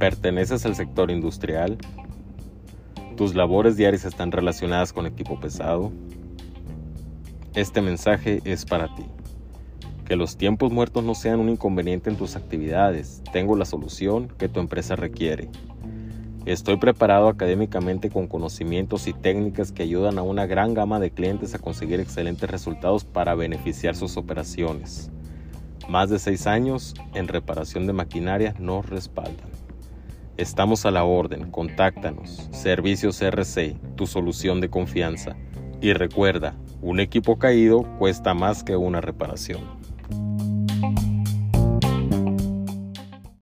¿Perteneces al sector industrial? ¿Tus labores diarias están relacionadas con equipo pesado? Este mensaje es para ti. Que los tiempos muertos no sean un inconveniente en tus actividades. Tengo la solución que tu empresa requiere. Estoy preparado académicamente con conocimientos y técnicas que ayudan a una gran gama de clientes a conseguir excelentes resultados para beneficiar sus operaciones. Más de seis años en reparación de maquinaria nos respaldan. Estamos a la orden, contáctanos. Servicios RC, tu solución de confianza. Y recuerda, un equipo caído cuesta más que una reparación.